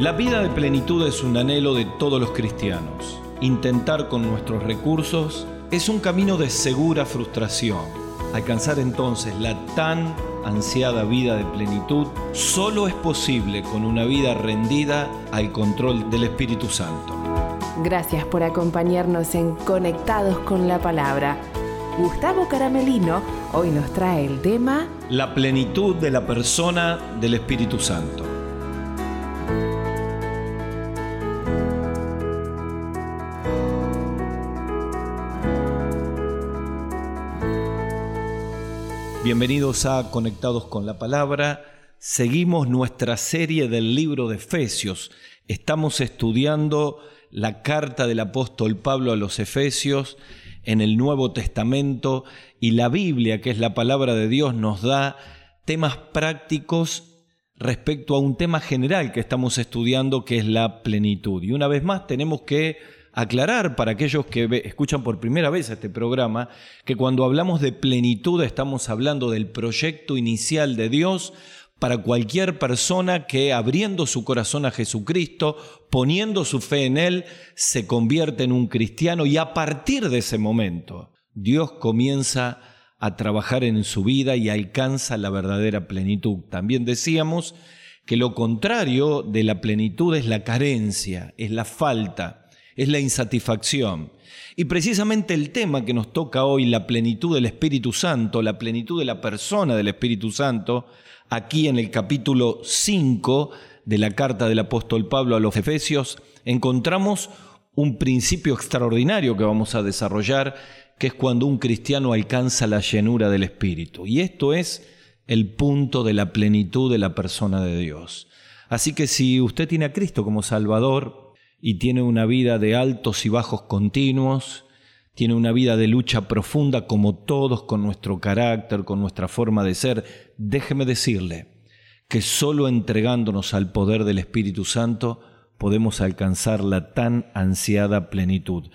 La vida de plenitud es un anhelo de todos los cristianos. Intentar con nuestros recursos es un camino de segura frustración. Alcanzar entonces la tan ansiada vida de plenitud solo es posible con una vida rendida al control del Espíritu Santo. Gracias por acompañarnos en Conectados con la Palabra. Gustavo Caramelino hoy nos trae el tema La plenitud de la persona del Espíritu Santo. Bienvenidos a Conectados con la Palabra. Seguimos nuestra serie del libro de Efesios. Estamos estudiando la carta del apóstol Pablo a los Efesios en el Nuevo Testamento y la Biblia, que es la palabra de Dios, nos da temas prácticos respecto a un tema general que estamos estudiando, que es la plenitud. Y una vez más tenemos que aclarar para aquellos que escuchan por primera vez este programa que cuando hablamos de plenitud estamos hablando del proyecto inicial de Dios para cualquier persona que abriendo su corazón a Jesucristo, poniendo su fe en Él, se convierte en un cristiano y a partir de ese momento Dios comienza a trabajar en su vida y alcanza la verdadera plenitud. También decíamos que lo contrario de la plenitud es la carencia, es la falta es la insatisfacción. Y precisamente el tema que nos toca hoy, la plenitud del Espíritu Santo, la plenitud de la persona del Espíritu Santo, aquí en el capítulo 5 de la carta del apóstol Pablo a los Efesios, encontramos un principio extraordinario que vamos a desarrollar, que es cuando un cristiano alcanza la llenura del Espíritu. Y esto es el punto de la plenitud de la persona de Dios. Así que si usted tiene a Cristo como Salvador, y tiene una vida de altos y bajos continuos, tiene una vida de lucha profunda como todos con nuestro carácter, con nuestra forma de ser. Déjeme decirle que solo entregándonos al poder del Espíritu Santo podemos alcanzar la tan ansiada plenitud.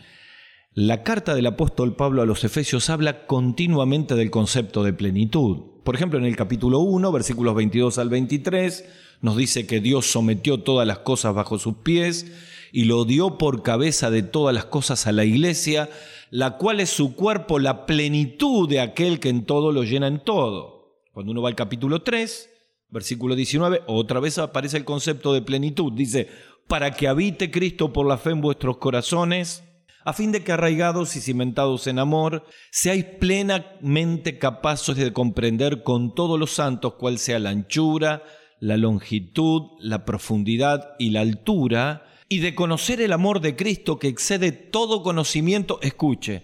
La carta del apóstol Pablo a los Efesios habla continuamente del concepto de plenitud. Por ejemplo, en el capítulo 1, versículos 22 al 23, nos dice que Dios sometió todas las cosas bajo sus pies y lo dio por cabeza de todas las cosas a la iglesia, la cual es su cuerpo, la plenitud de aquel que en todo lo llena en todo. Cuando uno va al capítulo 3, versículo 19, otra vez aparece el concepto de plenitud. Dice, para que habite Cristo por la fe en vuestros corazones, a fin de que arraigados y cimentados en amor, seáis plenamente capaces de comprender con todos los santos cuál sea la anchura, la longitud, la profundidad y la altura, y de conocer el amor de Cristo que excede todo conocimiento, escuche,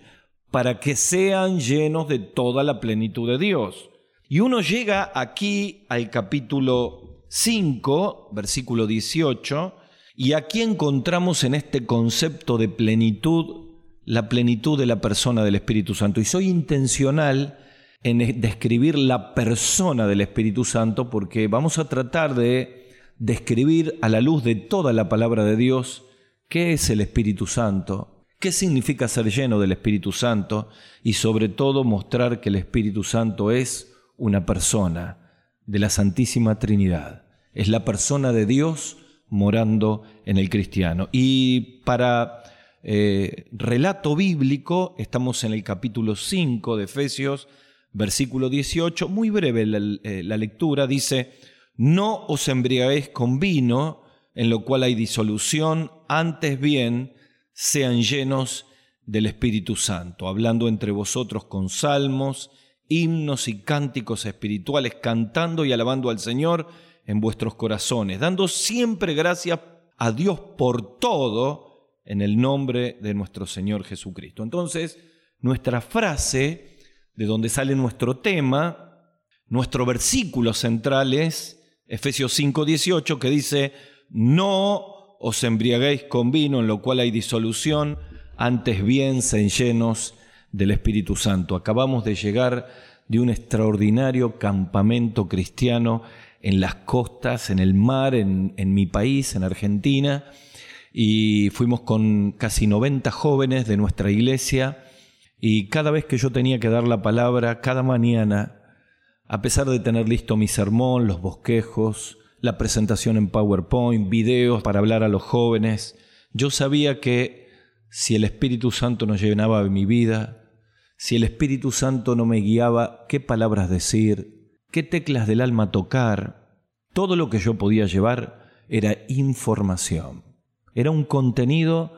para que sean llenos de toda la plenitud de Dios. Y uno llega aquí al capítulo 5, versículo 18, y aquí encontramos en este concepto de plenitud la plenitud de la persona del Espíritu Santo. Y soy intencional en describir la persona del Espíritu Santo porque vamos a tratar de describir a la luz de toda la palabra de Dios qué es el Espíritu Santo, qué significa ser lleno del Espíritu Santo y sobre todo mostrar que el Espíritu Santo es una persona de la Santísima Trinidad. Es la persona de Dios morando en el cristiano. Y para eh, relato bíblico estamos en el capítulo 5 de Efesios, versículo 18, muy breve la, eh, la lectura, dice, no os embriaguéis con vino, en lo cual hay disolución, antes bien sean llenos del Espíritu Santo, hablando entre vosotros con salmos, himnos y cánticos espirituales, cantando y alabando al Señor en vuestros corazones, dando siempre gracias a Dios por todo en el nombre de nuestro Señor Jesucristo. Entonces, nuestra frase, de donde sale nuestro tema, nuestro versículo central es, Efesios 5:18, que dice, no os embriaguéis con vino en lo cual hay disolución, antes bien sean llenos del Espíritu Santo. Acabamos de llegar de un extraordinario campamento cristiano en las costas, en el mar, en, en mi país, en Argentina, y fuimos con casi 90 jóvenes de nuestra iglesia, y cada vez que yo tenía que dar la palabra, cada mañana, a pesar de tener listo mi sermón, los bosquejos, la presentación en PowerPoint, videos para hablar a los jóvenes. Yo sabía que si el Espíritu Santo no llenaba mi vida, si el Espíritu Santo no me guiaba qué palabras decir, qué teclas del alma tocar, todo lo que yo podía llevar era información. Era un contenido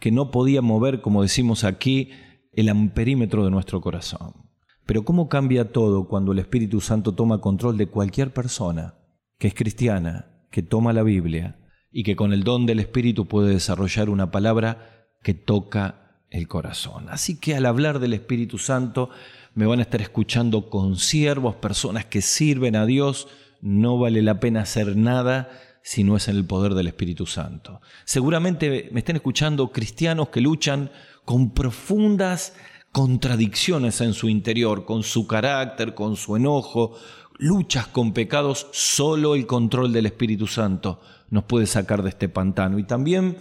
que no podía mover, como decimos aquí, el amperímetro de nuestro corazón. Pero ¿cómo cambia todo cuando el Espíritu Santo toma control de cualquier persona que es cristiana, que toma la Biblia y que con el don del Espíritu puede desarrollar una palabra que toca el corazón? Así que al hablar del Espíritu Santo me van a estar escuchando con siervos, personas que sirven a Dios, no vale la pena hacer nada si no es en el poder del Espíritu Santo. Seguramente me estén escuchando cristianos que luchan con profundas contradicciones en su interior, con su carácter, con su enojo, luchas con pecados, solo el control del Espíritu Santo nos puede sacar de este pantano. Y también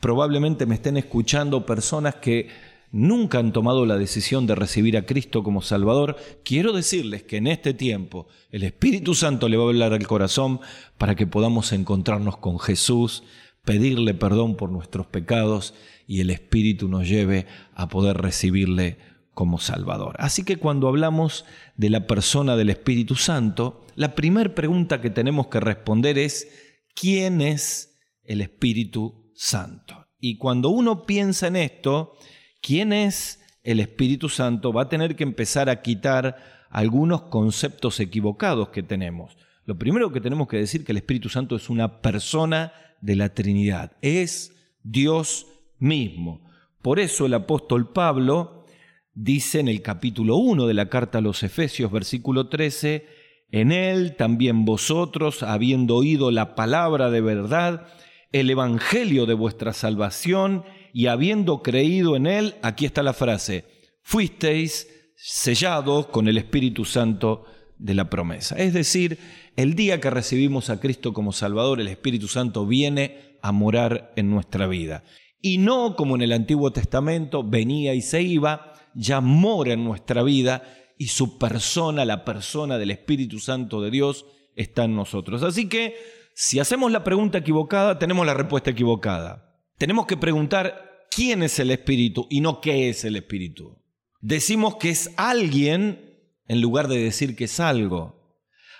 probablemente me estén escuchando personas que nunca han tomado la decisión de recibir a Cristo como Salvador, quiero decirles que en este tiempo el Espíritu Santo le va a hablar al corazón para que podamos encontrarnos con Jesús, pedirle perdón por nuestros pecados y el Espíritu nos lleve a poder recibirle como Salvador. Así que cuando hablamos de la persona del Espíritu Santo, la primera pregunta que tenemos que responder es, ¿quién es el Espíritu Santo? Y cuando uno piensa en esto, quién es el Espíritu Santo, va a tener que empezar a quitar algunos conceptos equivocados que tenemos. Lo primero que tenemos que decir que el Espíritu Santo es una persona de la Trinidad, es Dios mismo. Por eso el apóstol Pablo dice en el capítulo 1 de la carta a los Efesios, versículo 13, en él también vosotros, habiendo oído la palabra de verdad, el evangelio de vuestra salvación, y habiendo creído en Él, aquí está la frase, fuisteis sellados con el Espíritu Santo de la promesa. Es decir, el día que recibimos a Cristo como Salvador, el Espíritu Santo viene a morar en nuestra vida. Y no como en el Antiguo Testamento venía y se iba, ya mora en nuestra vida y su persona, la persona del Espíritu Santo de Dios, está en nosotros. Así que si hacemos la pregunta equivocada, tenemos la respuesta equivocada tenemos que preguntar quién es el Espíritu y no qué es el Espíritu. Decimos que es alguien en lugar de decir que es algo.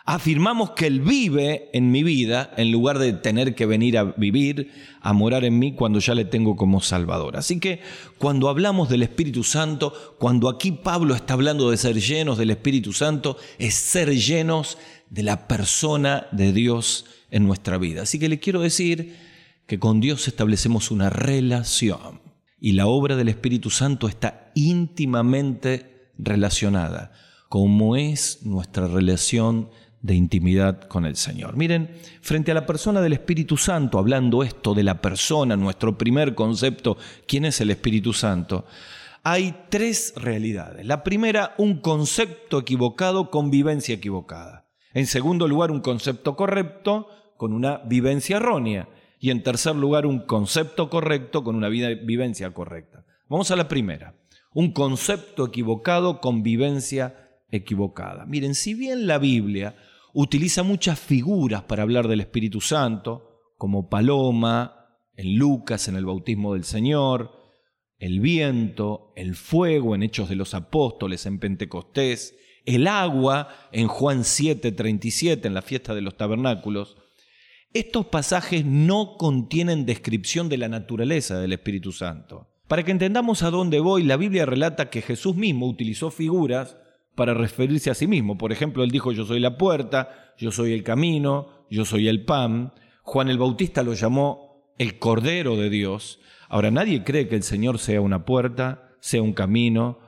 Afirmamos que Él vive en mi vida en lugar de tener que venir a vivir, a morar en mí cuando ya le tengo como Salvador. Así que cuando hablamos del Espíritu Santo, cuando aquí Pablo está hablando de ser llenos del Espíritu Santo, es ser llenos de la persona de Dios en nuestra vida. Así que le quiero decir que con Dios establecemos una relación y la obra del Espíritu Santo está íntimamente relacionada, como es nuestra relación de intimidad con el Señor. Miren, frente a la persona del Espíritu Santo, hablando esto de la persona, nuestro primer concepto, ¿quién es el Espíritu Santo? Hay tres realidades. La primera, un concepto equivocado con vivencia equivocada. En segundo lugar, un concepto correcto con una vivencia errónea y en tercer lugar un concepto correcto con una vivencia correcta. Vamos a la primera, un concepto equivocado con vivencia equivocada. Miren, si bien la Biblia utiliza muchas figuras para hablar del Espíritu Santo, como paloma, en Lucas, en el bautismo del Señor, el viento, el fuego en Hechos de los Apóstoles, en Pentecostés, el agua en Juan 7:37, en la fiesta de los tabernáculos, estos pasajes no contienen descripción de la naturaleza del Espíritu Santo. Para que entendamos a dónde voy, la Biblia relata que Jesús mismo utilizó figuras para referirse a sí mismo. Por ejemplo, él dijo, yo soy la puerta, yo soy el camino, yo soy el pan. Juan el Bautista lo llamó el Cordero de Dios. Ahora, nadie cree que el Señor sea una puerta, sea un camino,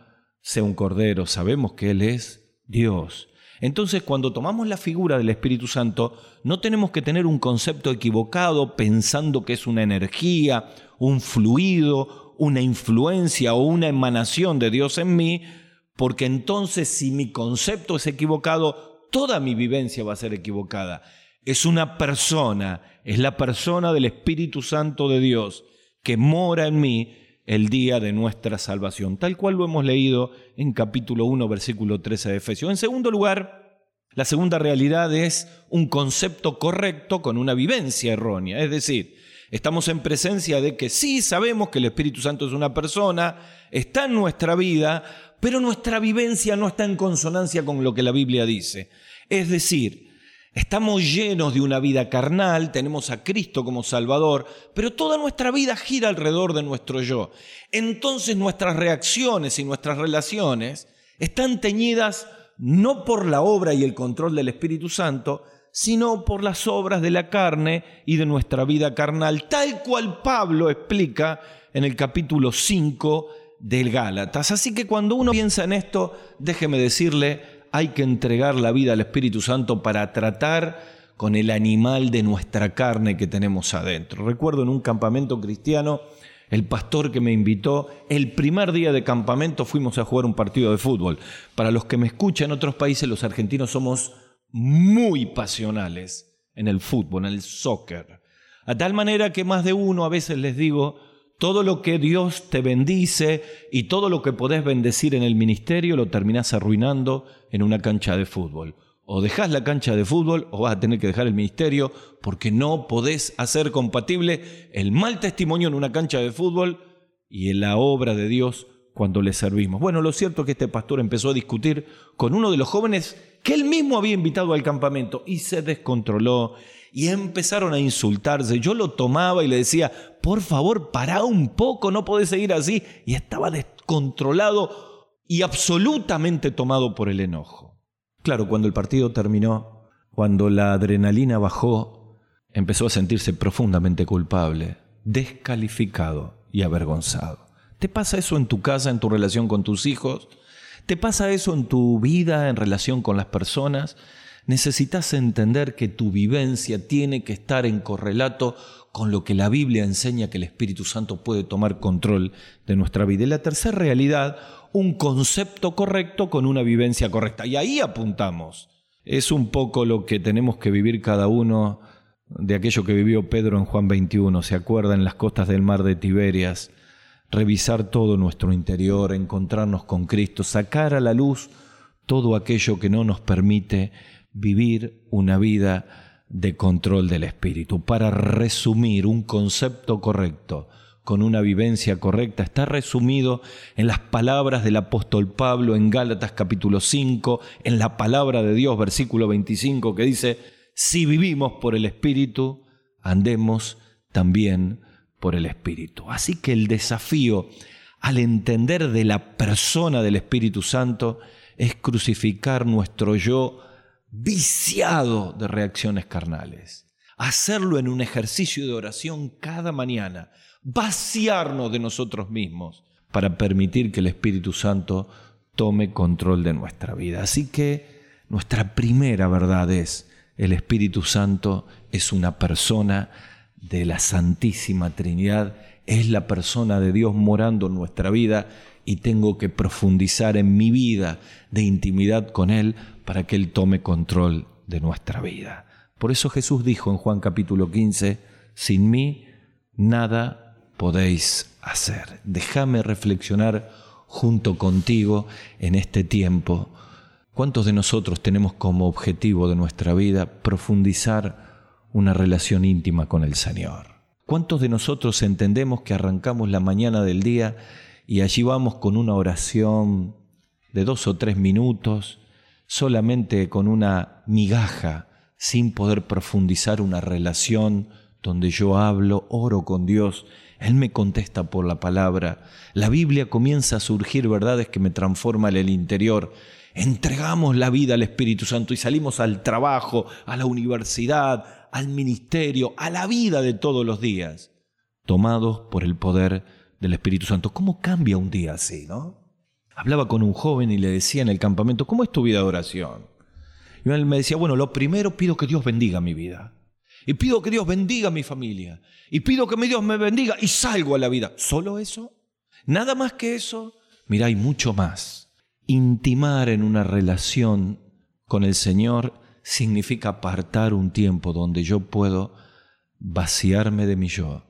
sea un Cordero. Sabemos que Él es Dios. Entonces, cuando tomamos la figura del Espíritu Santo, no tenemos que tener un concepto equivocado pensando que es una energía, un fluido, una influencia o una emanación de Dios en mí, porque entonces si mi concepto es equivocado, toda mi vivencia va a ser equivocada. Es una persona, es la persona del Espíritu Santo de Dios que mora en mí el día de nuestra salvación, tal cual lo hemos leído en capítulo 1, versículo 13 de Efesios. En segundo lugar, La segunda realidad es un concepto correcto con una vivencia errónea. Es decir, estamos en presencia de que sí sabemos que el Espíritu Santo es una persona, está en nuestra vida, pero nuestra vivencia no está en consonancia con lo que la Biblia dice. Es decir, estamos llenos de una vida carnal, tenemos a Cristo como Salvador, pero toda nuestra vida gira alrededor de nuestro yo. Entonces nuestras reacciones y nuestras relaciones están teñidas no por la obra y el control del Espíritu Santo, sino por las obras de la carne y de nuestra vida carnal, tal cual Pablo explica en el capítulo 5 del Gálatas. Así que cuando uno piensa en esto, déjeme decirle, hay que entregar la vida al Espíritu Santo para tratar con el animal de nuestra carne que tenemos adentro. Recuerdo en un campamento cristiano, el pastor que me invitó, el primer día de campamento fuimos a jugar un partido de fútbol. Para los que me escuchan en otros países, los argentinos somos muy pasionales en el fútbol, en el soccer. A tal manera que más de uno a veces les digo, todo lo que Dios te bendice y todo lo que podés bendecir en el ministerio lo terminás arruinando en una cancha de fútbol. O dejás la cancha de fútbol o vas a tener que dejar el ministerio porque no podés hacer compatible el mal testimonio en una cancha de fútbol y en la obra de Dios cuando le servimos. Bueno, lo cierto es que este pastor empezó a discutir con uno de los jóvenes que él mismo había invitado al campamento y se descontroló y empezaron a insultarse. Yo lo tomaba y le decía, por favor, para un poco, no podés seguir así. Y estaba descontrolado y absolutamente tomado por el enojo. Claro, cuando el partido terminó, cuando la adrenalina bajó, empezó a sentirse profundamente culpable, descalificado y avergonzado. ¿Te pasa eso en tu casa, en tu relación con tus hijos? ¿Te pasa eso en tu vida, en relación con las personas? Necesitas entender que tu vivencia tiene que estar en correlato con lo que la Biblia enseña que el Espíritu Santo puede tomar control de nuestra vida. Y la tercera realidad, un concepto correcto con una vivencia correcta. Y ahí apuntamos. Es un poco lo que tenemos que vivir cada uno de aquello que vivió Pedro en Juan 21. ¿Se acuerda en las costas del mar de Tiberias? revisar todo nuestro interior, encontrarnos con Cristo, sacar a la luz todo aquello que no nos permite vivir una vida de control del espíritu. Para resumir un concepto correcto con una vivencia correcta está resumido en las palabras del apóstol Pablo en Gálatas capítulo 5, en la palabra de Dios versículo 25 que dice, si vivimos por el espíritu, andemos también por el Espíritu. Así que el desafío al entender de la persona del Espíritu Santo es crucificar nuestro yo viciado de reacciones carnales. Hacerlo en un ejercicio de oración cada mañana, vaciarnos de nosotros mismos para permitir que el Espíritu Santo tome control de nuestra vida. Así que nuestra primera verdad es, el Espíritu Santo es una persona de la Santísima Trinidad, es la persona de Dios morando en nuestra vida y tengo que profundizar en mi vida de intimidad con Él para que Él tome control de nuestra vida. Por eso Jesús dijo en Juan capítulo 15, sin mí nada podéis hacer. Déjame reflexionar junto contigo en este tiempo. ¿Cuántos de nosotros tenemos como objetivo de nuestra vida profundizar una relación íntima con el Señor. ¿Cuántos de nosotros entendemos que arrancamos la mañana del día y allí vamos con una oración de dos o tres minutos, solamente con una migaja, sin poder profundizar una relación donde yo hablo, oro con Dios, Él me contesta por la palabra, la Biblia comienza a surgir verdades que me transforman el interior, entregamos la vida al Espíritu Santo y salimos al trabajo, a la universidad, al ministerio, a la vida de todos los días, tomados por el poder del Espíritu Santo. ¿Cómo cambia un día así, no? Hablaba con un joven y le decía en el campamento, ¿cómo es tu vida de oración? Y él me decía, bueno, lo primero pido que Dios bendiga mi vida. Y pido que Dios bendiga mi familia. Y pido que mi Dios me bendiga y salgo a la vida. ¿Solo eso? ¿Nada más que eso? Mira, hay mucho más. Intimar en una relación con el Señor significa apartar un tiempo donde yo puedo vaciarme de mi yo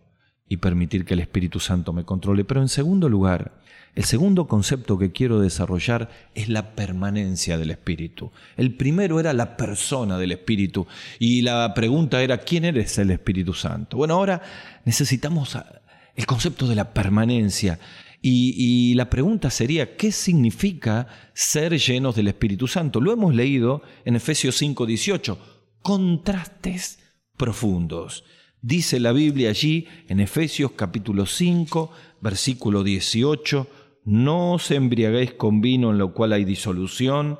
y permitir que el Espíritu Santo me controle. Pero en segundo lugar, el segundo concepto que quiero desarrollar es la permanencia del Espíritu. El primero era la persona del Espíritu y la pregunta era, ¿quién eres el Espíritu Santo? Bueno, ahora necesitamos el concepto de la permanencia. Y, la pregunta sería, ¿qué significa ser llenos del Espíritu Santo? Lo hemos leído en Efesios 5:18, contrastes profundos. Dice la Biblia allí en Efesios capítulo 5, versículo 18, no os embriaguéis con vino en lo cual hay disolución,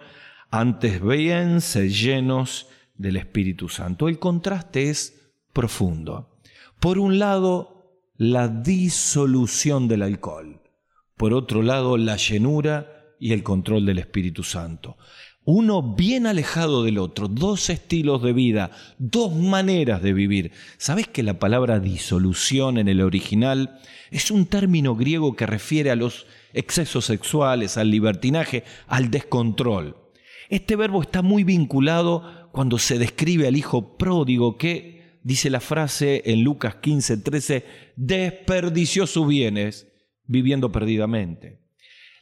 antes véanse llenos del Espíritu Santo. El contraste es profundo. Por un lado, la disolución del alcohol. Por otro lado, la llenura y el control del Espíritu Santo uno bien alejado del otro, dos estilos de vida, dos maneras de vivir. ¿Sabes que la palabra disolución en el original es un término griego que refiere a los excesos sexuales, al libertinaje, al descontrol? Este verbo está muy vinculado cuando se describe al hijo pródigo que, dice la frase en Lucas 15, 13, desperdició sus bienes viviendo perdidamente.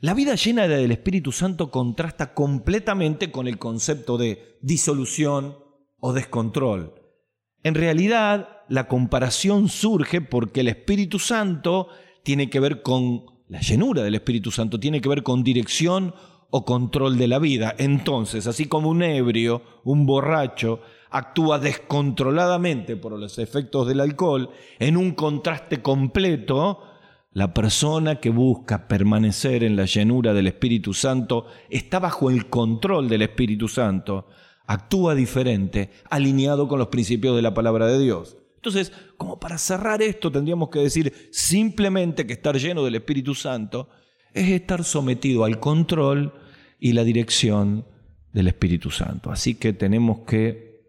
La vida llena del Espíritu Santo contrasta completamente con el concepto de disolución o descontrol. En realidad, la comparación surge porque el Espíritu Santo tiene que ver con la llenura del Espíritu Santo, tiene que ver con dirección o control de la vida. Entonces, así como un ebrio, un borracho, actúa descontroladamente por los efectos del alcohol, en un contraste completo, la persona que busca permanecer en la llenura del Espíritu Santo está bajo el control del Espíritu Santo, actúa diferente, alineado con los principios de la palabra de Dios. Entonces, como para cerrar esto, tendríamos que decir simplemente que estar lleno del Espíritu Santo es estar sometido al control y la dirección del Espíritu Santo. Así que tenemos que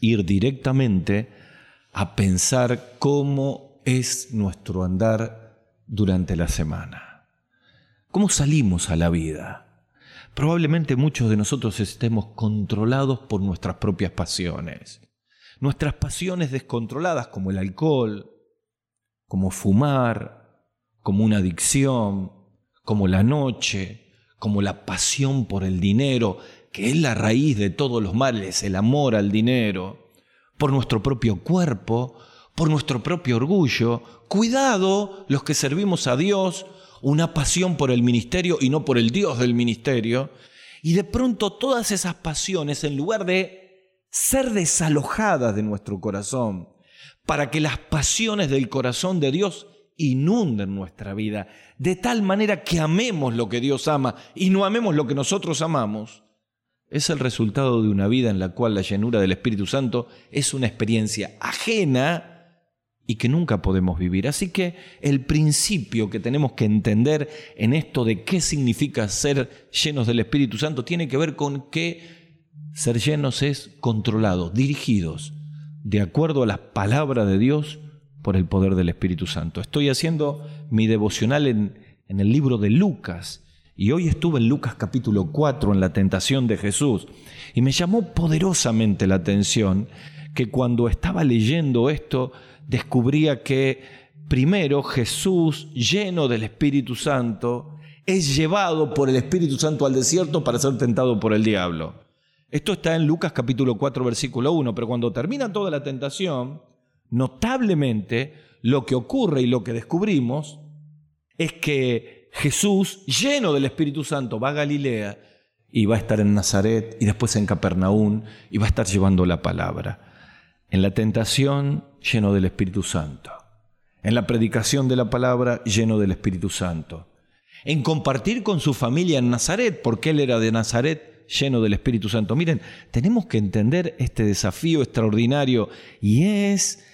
ir directamente a pensar cómo es nuestro andar durante la semana? ¿Cómo salimos a la vida? Probablemente muchos de nosotros estemos controlados por nuestras propias pasiones. Nuestras pasiones descontroladas como el alcohol, como fumar, como una adicción, como la noche, como la pasión por el dinero, que es la raíz de todos los males, el amor al dinero, por nuestro propio cuerpo, por nuestro propio orgullo. Cuidado los que servimos a Dios, una pasión por el ministerio y no por el Dios del ministerio. Y de pronto todas esas pasiones, en lugar de ser desalojadas de nuestro corazón, para que las pasiones del corazón de Dios inunden nuestra vida, de tal manera que amemos lo que Dios ama y no amemos lo que nosotros amamos, es el resultado de una vida en la cual la llenura del Espíritu Santo es una experiencia ajena y que nunca podemos vivir. Así que el principio que tenemos que entender en esto de qué significa ser llenos del Espíritu Santo tiene que ver con que ser llenos es controlados, dirigidos, de acuerdo a la palabra de Dios por el poder del Espíritu Santo. Estoy haciendo mi devocional en, en el libro de Lucas y hoy estuve en Lucas capítulo 4 en la tentación de Jesús y me llamó poderosamente la atención que cuando estaba leyendo esto, descubría que primero Jesús, lleno del Espíritu Santo, es llevado por el Espíritu Santo al desierto para ser tentado por el diablo. Esto está en Lucas capítulo 4 versículo 1, pero cuando termina toda la tentación, notablemente lo que ocurre y lo que descubrimos es que Jesús, lleno del Espíritu Santo, va a Galilea y va a estar en Nazaret y después en Capernaum y va a estar llevando la palabra en la tentación lleno del Espíritu Santo, en la predicación de la palabra lleno del Espíritu Santo, en compartir con su familia en Nazaret, porque él era de Nazaret lleno del Espíritu Santo. Miren, tenemos que entender este desafío extraordinario y es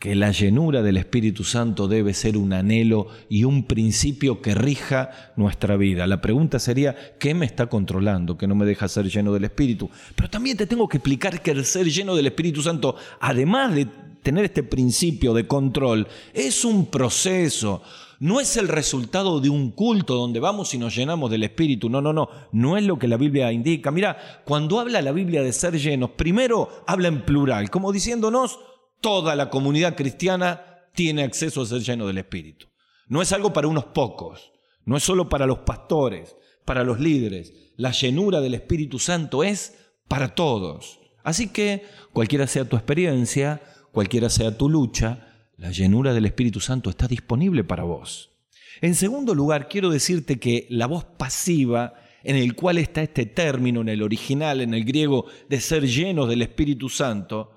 que la llenura del Espíritu Santo debe ser un anhelo y un principio que rija nuestra vida. La pregunta sería, ¿qué me está controlando que no me deja ser lleno del Espíritu? Pero también te tengo que explicar que el ser lleno del Espíritu Santo, además de tener este principio de control, es un proceso. No es el resultado de un culto donde vamos y nos llenamos del Espíritu. No, no, no. No es lo que la Biblia indica. Mira, cuando habla la Biblia de ser llenos, primero habla en plural, como diciéndonos, toda la comunidad cristiana tiene acceso a ser lleno del Espíritu. No es algo para unos pocos, no es solo para los pastores, para los líderes. La llenura del Espíritu Santo es para todos. Así que, cualquiera sea tu experiencia, cualquiera sea tu lucha, la llenura del Espíritu Santo está disponible para vos. En segundo lugar, quiero decirte que la voz pasiva en el cual está este término en el original, en el griego, de ser llenos del Espíritu Santo,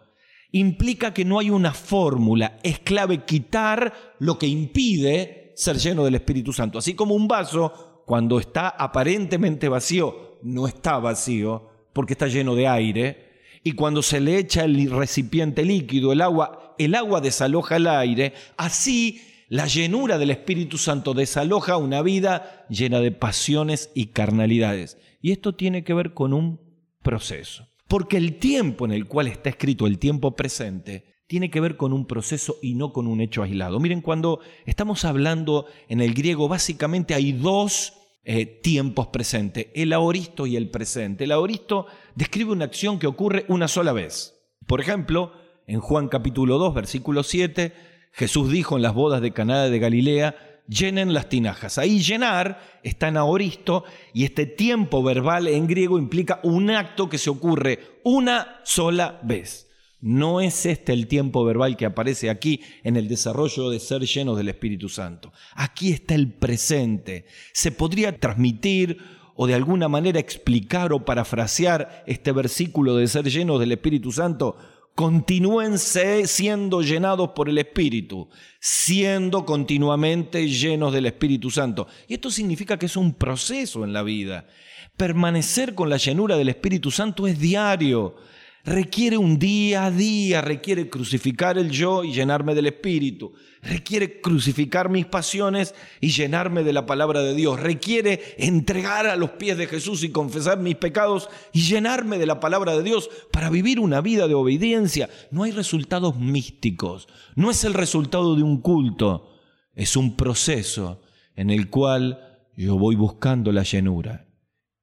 implica que no hay una fórmula, es clave quitar lo que impide ser lleno del Espíritu Santo. Así como un vaso, cuando está aparentemente vacío, no está vacío, porque está lleno de aire, y cuando se le echa el recipiente líquido, el agua, el agua desaloja el aire, así la llenura del Espíritu Santo desaloja una vida llena de pasiones y carnalidades. Y esto tiene que ver con un proceso. Porque el tiempo en el cual está escrito el tiempo presente tiene que ver con un proceso y no con un hecho aislado. Miren, cuando estamos hablando en el griego, básicamente hay dos eh, tiempos presentes, el aoristo y el presente. El aoristo describe una acción que ocurre una sola vez. Por ejemplo, en Juan capítulo 2, versículo 7, Jesús dijo en las bodas de Caná de Galilea, llenen las tinajas. Ahí llenar está en aoristo y este tiempo verbal en griego implica un acto que se ocurre una sola vez. No es este el tiempo verbal que aparece aquí en el desarrollo de ser llenos del Espíritu Santo. Aquí está el presente. Se podría transmitir o de alguna manera explicar o parafrasear este versículo de ser llenos del Espíritu Santo continúen siendo llenados por el Espíritu, siendo continuamente llenos del Espíritu Santo. Y esto significa que es un proceso en la vida. Permanecer con la llenura del Espíritu Santo es diario requiere un día a día, requiere crucificar el yo y llenarme del Espíritu, requiere crucificar mis pasiones y llenarme de la palabra de Dios, requiere entregar a los pies de Jesús y confesar mis pecados y llenarme de la palabra de Dios para vivir una vida de obediencia. No hay resultados místicos, no es el resultado de un culto, es un proceso en el cual yo voy buscando la llenura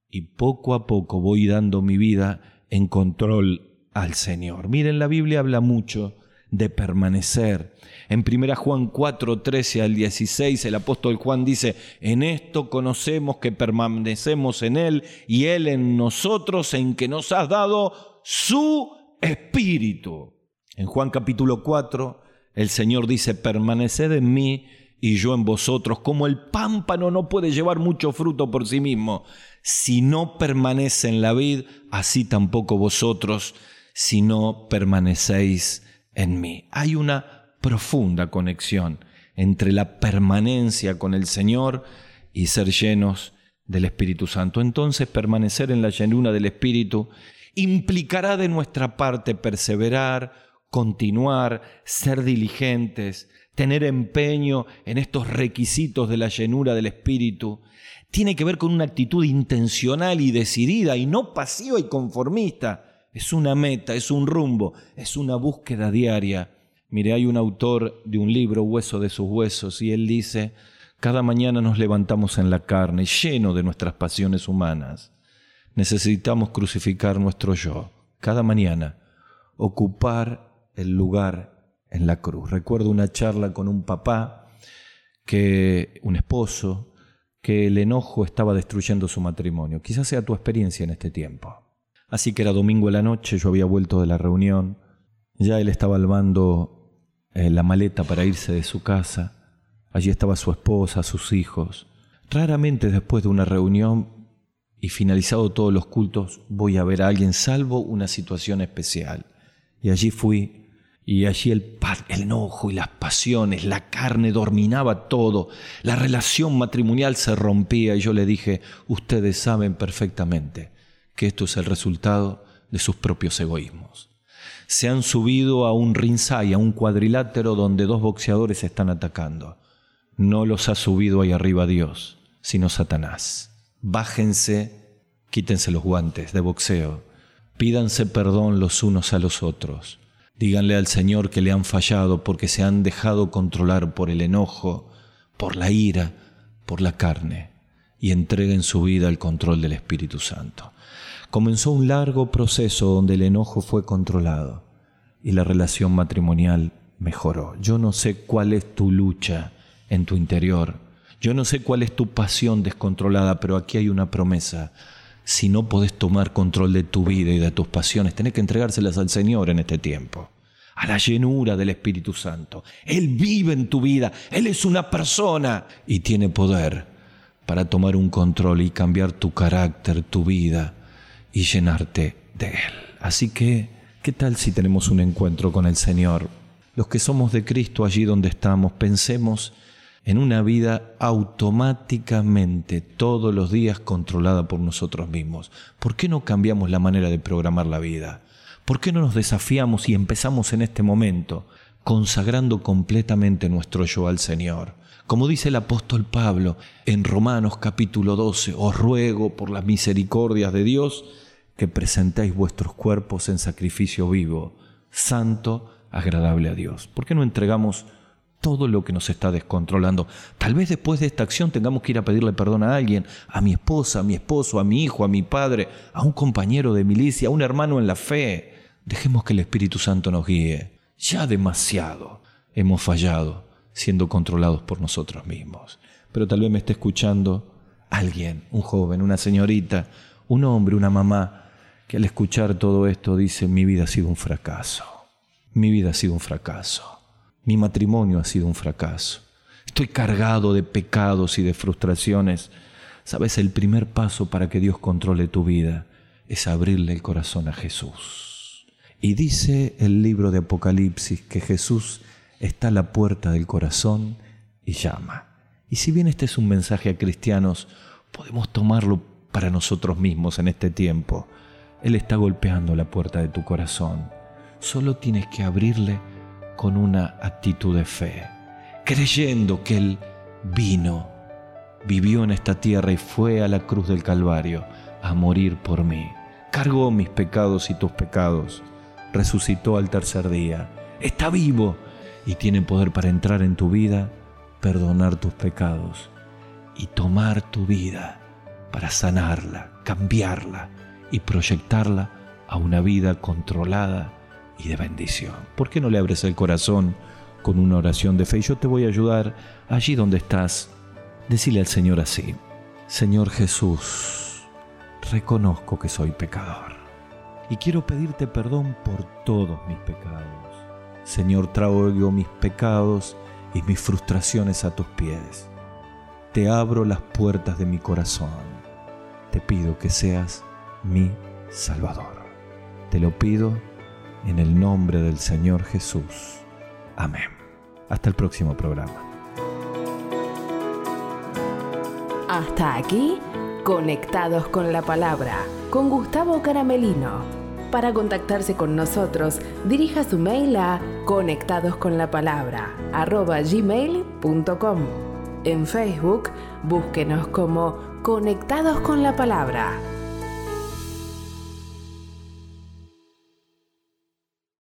y poco a poco voy dando mi vida en control al Señor. Miren, la Biblia habla mucho de permanecer. En 1 Juan 4, 13 al 16, el apóstol Juan dice, en esto conocemos que permanecemos en Él y Él en nosotros, en que nos has dado su espíritu. En Juan capítulo 4, el Señor dice, permaneced en mí y yo en vosotros, como el pámpano no puede llevar mucho fruto por sí mismo, si no permanece en la vid, así tampoco vosotros si no permanecéis en mí. Hay una profunda conexión entre la permanencia con el Señor y ser llenos del Espíritu Santo. Entonces permanecer en la llenura del Espíritu implicará de nuestra parte perseverar, continuar, ser diligentes, tener empeño en estos requisitos de la llenura del Espíritu. Tiene que ver con una actitud intencional y decidida y no pasiva y conformista es una meta, es un rumbo, es una búsqueda diaria. Mire, hay un autor de un libro, Hueso de sus huesos, y él dice, cada mañana nos levantamos en la carne, lleno de nuestras pasiones humanas. Necesitamos crucificar nuestro yo, cada mañana, ocupar el lugar en la cruz. Recuerdo una charla con un papá, que un esposo, que el enojo estaba destruyendo su matrimonio. Quizás sea tu experiencia en este tiempo. Así que era domingo en la noche, yo había vuelto de la reunión, ya él estaba albando eh, la maleta para irse de su casa, allí estaba su esposa, sus hijos. Raramente después de una reunión y finalizado todos los cultos voy a ver a alguien salvo una situación especial. Y allí fui y allí el, enojo y las pasiones, la carne dominaba todo, la relación matrimonial se rompía y yo le dije, ustedes saben perfectamente que esto es el resultado de sus propios egoísmos. Se han subido a un ringside, a un cuadrilátero donde dos boxeadores están atacando. No los ha subido ahí arriba Dios, sino Satanás. Bájense, quítense los guantes de boxeo, pídanse perdón los unos a los otros. Díganle al Señor que le han fallado porque se han dejado controlar por el enojo, por la ira, por la carne, y entreguen su vida al control del Espíritu Santo comenzó un largo proceso donde el enojo fue controlado y la relación matrimonial mejoró. Yo no sé cuál es tu lucha en tu interior. Yo no sé cuál es tu pasión descontrolada, pero aquí hay una promesa. Si no podés tomar control de tu vida y de tus pasiones, tenés que entregárselas al Señor en este tiempo a la llenura del Espíritu Santo. Él vive en tu vida, Él es una persona y tiene poder para tomar un control y cambiar tu carácter, tu vida y llenarte de Él. Así que, ¿qué tal si tenemos un encuentro con el Señor? Los que somos de Cristo allí donde estamos, pensemos en una vida automáticamente todos los días controlada por nosotros mismos. ¿Por qué no cambiamos la manera de programar la vida? ¿Por qué no nos desafiamos y empezamos en este momento consagrando completamente nuestro yo al Señor? Como dice el apóstol Pablo en Romanos capítulo 12, os ruego por las misericordias de Dios que presentéis vuestros cuerpos en sacrificio vivo, santo, agradable a Dios. ¿Por qué no entregamos todo lo que nos está descontrolando? Tal vez después de esta acción tengamos que ir a pedirle perdón a alguien, a mi esposa, a mi esposo, a mi hijo, a mi padre, a un compañero de milicia, a un hermano en la fe. Dejemos que el Espíritu Santo nos guíe. Ya demasiado hemos fallado siendo controlados por nosotros mismos. Pero tal vez me esté escuchando alguien, un joven, una señorita, un hombre, una mamá, que al escuchar todo esto dice, mi vida ha sido un fracaso. Mi vida ha sido un fracaso. Mi matrimonio ha sido un fracaso. Estoy cargado de pecados y de frustraciones. Sabes, el primer paso para que Dios controle tu vida es abrirle el corazón a Jesús. Y dice el libro de Apocalipsis que Jesús está la puerta del corazón y llama. Y si bien este es un mensaje a cristianos, podemos tomarlo para nosotros mismos en este tiempo. Él está golpeando la puerta de tu corazón. Solo tienes que abrirle con una actitud de fe, creyendo que Él vino, vivió en esta tierra y fue a la cruz del Calvario a morir por mí. Cargó mis pecados y tus pecados resucitó al tercer día, está vivo y tiene poder para entrar en tu vida, perdonar tus pecados y tomar tu vida para sanarla, cambiarla y proyectarla a una vida controlada y de bendición. ¿Por qué no le abres el corazón con una oración de fe? Yo te voy a ayudar allí donde estás. Decile al Señor así, Señor Jesús, reconozco que soy pecador y quiero pedirte perdón por todos mis pecados. Señor, traigo mis pecados y mis frustraciones a tus pies. Te abro las puertas de mi corazón. Te pido que seas mi Salvador. Te lo pido en el nombre del Señor Jesús. Amén. Hasta el próximo programa. Hasta aquí, conectados con la palabra, con Gustavo Caramelino. Para contactarse con nosotros, dirija su mail a conectadosconlapalabra@gmail.com. En Facebook, búsquenos como Conectados con la Palabra.